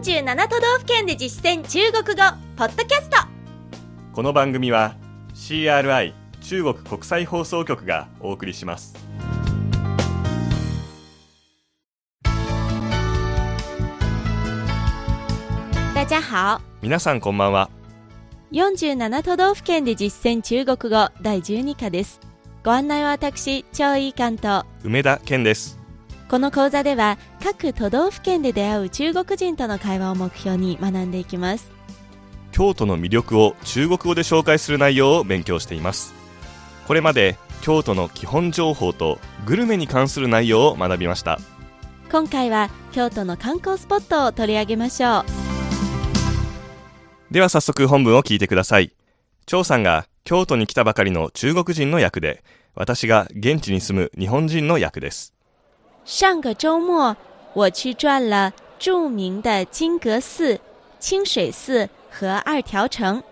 47都道府県で実践中国語ポッドキャスト。この番組は CRI 中国国際放送局がお送りします。大家好。皆さんこんばんは。47都道府県で実践中国語第12課です。ご案内は私張井関と梅田健ですこの講座では各都道府県で出会う中国人との会話を目標に学んでいきます。京都の魅力を中国語で紹介する内容を勉強しています。これまで京都の基本情報とグルメに関する内容を学びました。今回は京都の観光スポットを取り上げましょう。では早速本文を聞いてください。張さんが京都に来たばかりの中国人の役で私が現地に住む日本人の役です上个周末，我去转了著名的金阁寺、清水寺和二条城。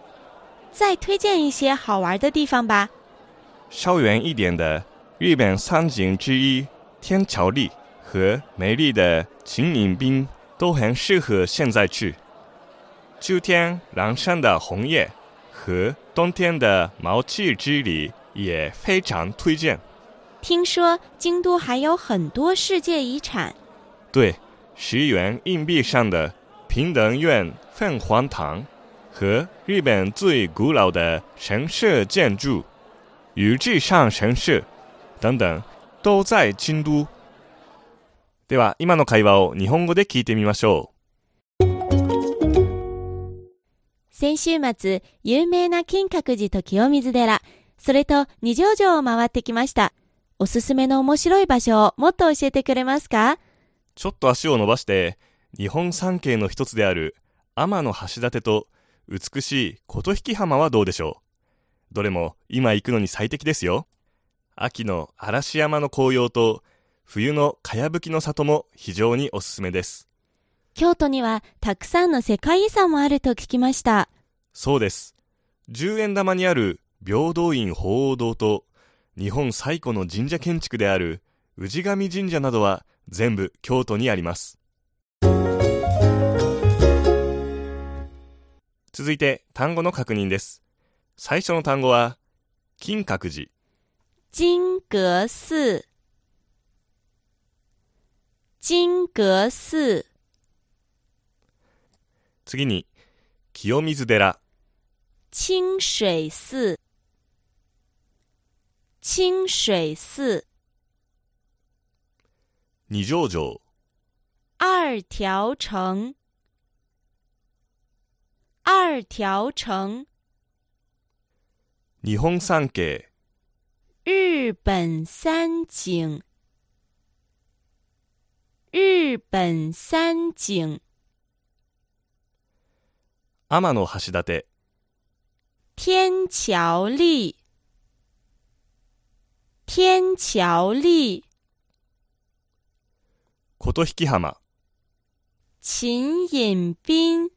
再推荐一些好玩的地方吧。稍远一点的日本三景之一天桥立和美丽的秦岭滨都很适合现在去。秋天狼山的红叶和冬天的毛气之旅也非常推荐。听说京都还有很多世界遗产。对，十元硬币上的平等院凤凰堂和日本最古老的神社建筑宇治上神社等等都在京都。では今の会話を日本語で聞いてみましょ先週末、有名な金閣寺と清水寺、それと二条城を回ってきました。おすすめの面白い場所をもっと教えてくれますか？う。ちょっと足を伸ばして日本三景の一つである天橋立と美しい琴引浜はどうでしょう？どれも今行くのに最適ですよ。秋の嵐山の紅葉と冬のかやぶきの里も非常におすすめです。京都にはたくさんの世界遺産もあると聞きました。そうです。10円玉にある平等院鳳凰堂と日本最古の神社建築である氏神神社などは全部京都にあります。続いて単語の確認です。最初の単語は金閣寺、金阁寺，金阁寺，次に清水寺、清水寺，清水寺，二条城、二条城，二条城，日本三景、日本三景，日本三景，天橋立、天桥立，天桥立，琴引浜、秦引滨，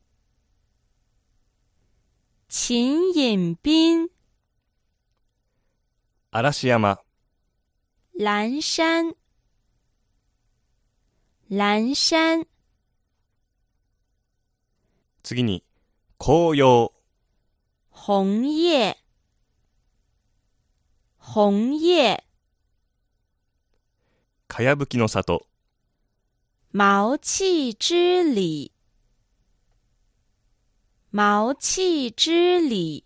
秦引滨，嵐山、蓝山，蓝山，次に紅葉、红叶，红叶，かやぶきの里、毛气之里，毛气之里，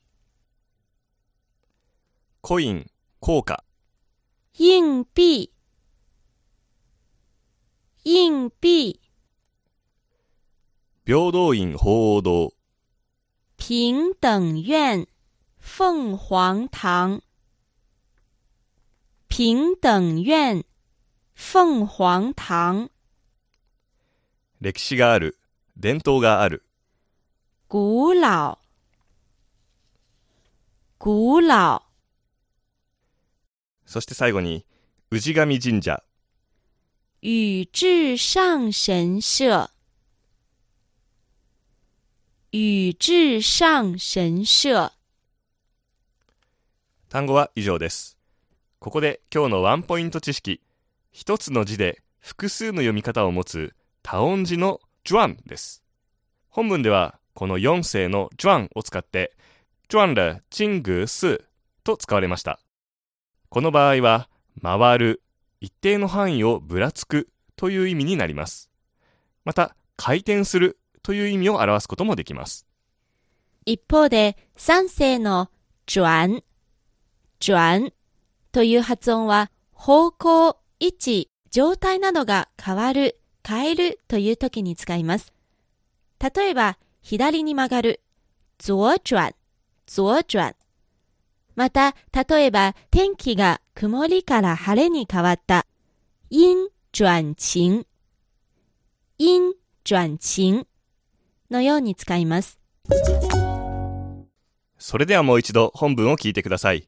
コイン、硬貨、硬币，硬币，平等院。鳳凰堂、平等院，凤凰堂，平等院，凤凰堂，歴史がある、伝統がある、古老，古老，そして最後に、氏神神社、宇治上神社，宇治上神社。単語は以上です。ここで今日のワンポイント知識。一つの字で複数の読み方を持つ多音字のジュアンです。本文ではこの4世のジュアンを使って、ジュアン了金具スと使われました。この場合は、回る、一定の範囲をぶらつくという意味になります。また、回転するという意味を表すこともできます。一方で、三世の转、转という発音は、方向、位置、状態などが変わる、変えるという時に使います。例えば、左に曲がる、左转、左转。また、例えば、天気が曇りから晴れに変わった、陰转晴、陰转晴のように使います。それではもう一度本文を聞いてください。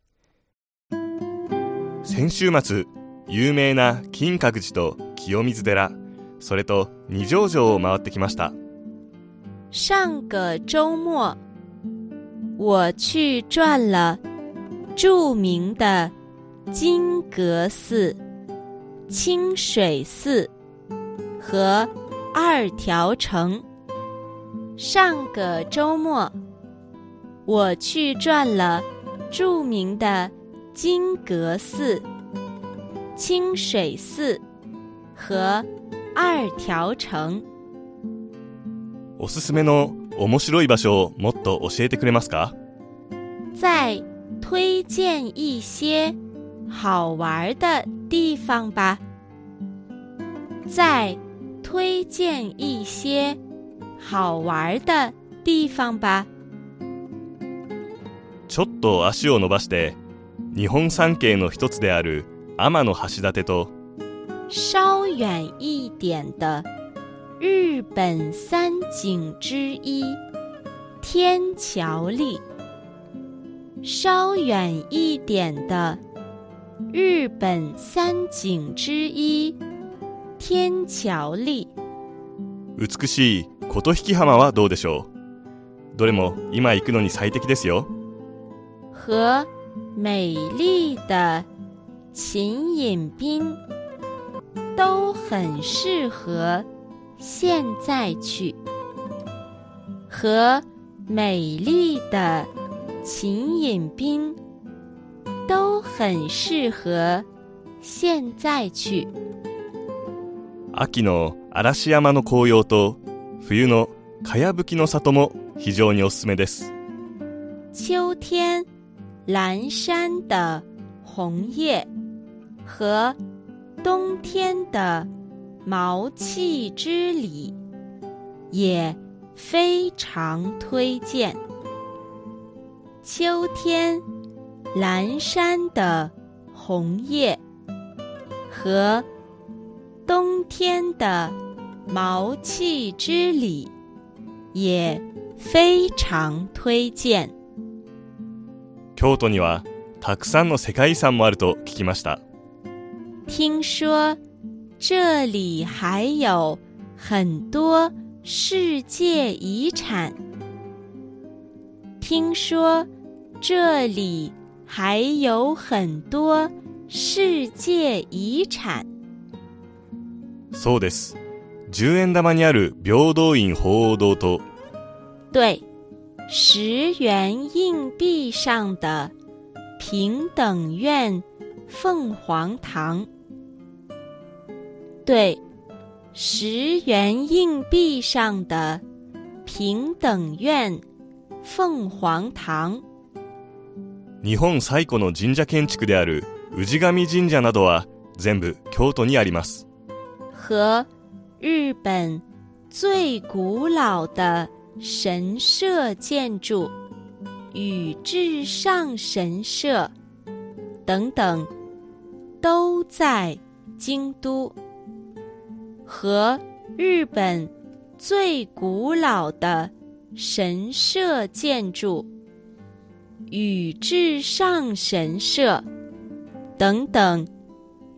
先週末、有名な金閣寺と清水寺、それと二条城を回ってきました。上个周末，我去转了著名的金阁寺、清水寺和二条城。上个周末，我去转了著名的金阁寺、清水寺和二条城。おすすめの面白い場所をもっと教えてくれますか？再推荐一些好玩的地方吧。再推荐一些好玩的地方吧。ちょっと足を伸ばして、日本三景の一つである天橋立と稍远一点的日本三景之一天桥立。稍远一点的日本三景之一天桥立。美しい琴引浜はどうでしょう？どれも今行くのに最適ですよ。和美丽的秦都很适合现在去。和美丽的秦都很适合现在去。秋の嵐山の紅葉と冬のかやぶきの里も非常におすすめです。秋天蓝山的红叶和冬天的毛气之里也非常推荐。秋天蓝山的红叶和冬天的毛气之里也非常推荐。京都にはたくさんの世界遺産もあると聞きました。听说这里还有很多世界遗产。听说这里还有很多世界遗产。そうです。10円玉にある平等院鳳凰堂と对，十元硬币上的平等院凤凰堂。对，十元硬币上的平等院凤凰堂。日本最古の神社建築である氏神神社などは全部京都にあります。和日本最古老的神社建筑宇治上神社等等，都在京都。和日本最古老的神社建筑宇治上神社等等，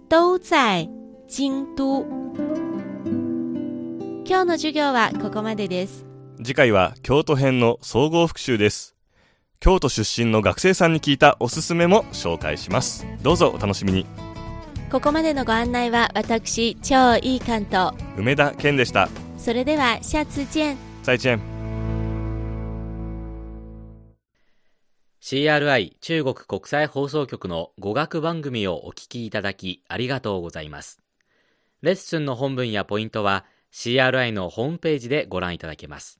都在京都。今日の授業はここまでです。 次回は京都編の総合復習です。京都出身の学生さんに聞いたおすすめも紹介します。どうぞお楽しみに。ここまでのご案内は私、超いい関東。梅田健でした。それでは、シャツチェン。再チェン。CRI 中国国際放送局の語学番組をお聞きいただきありがとうございます。レッスンの本文やポイントは CRI のホームページでご覧いただけます。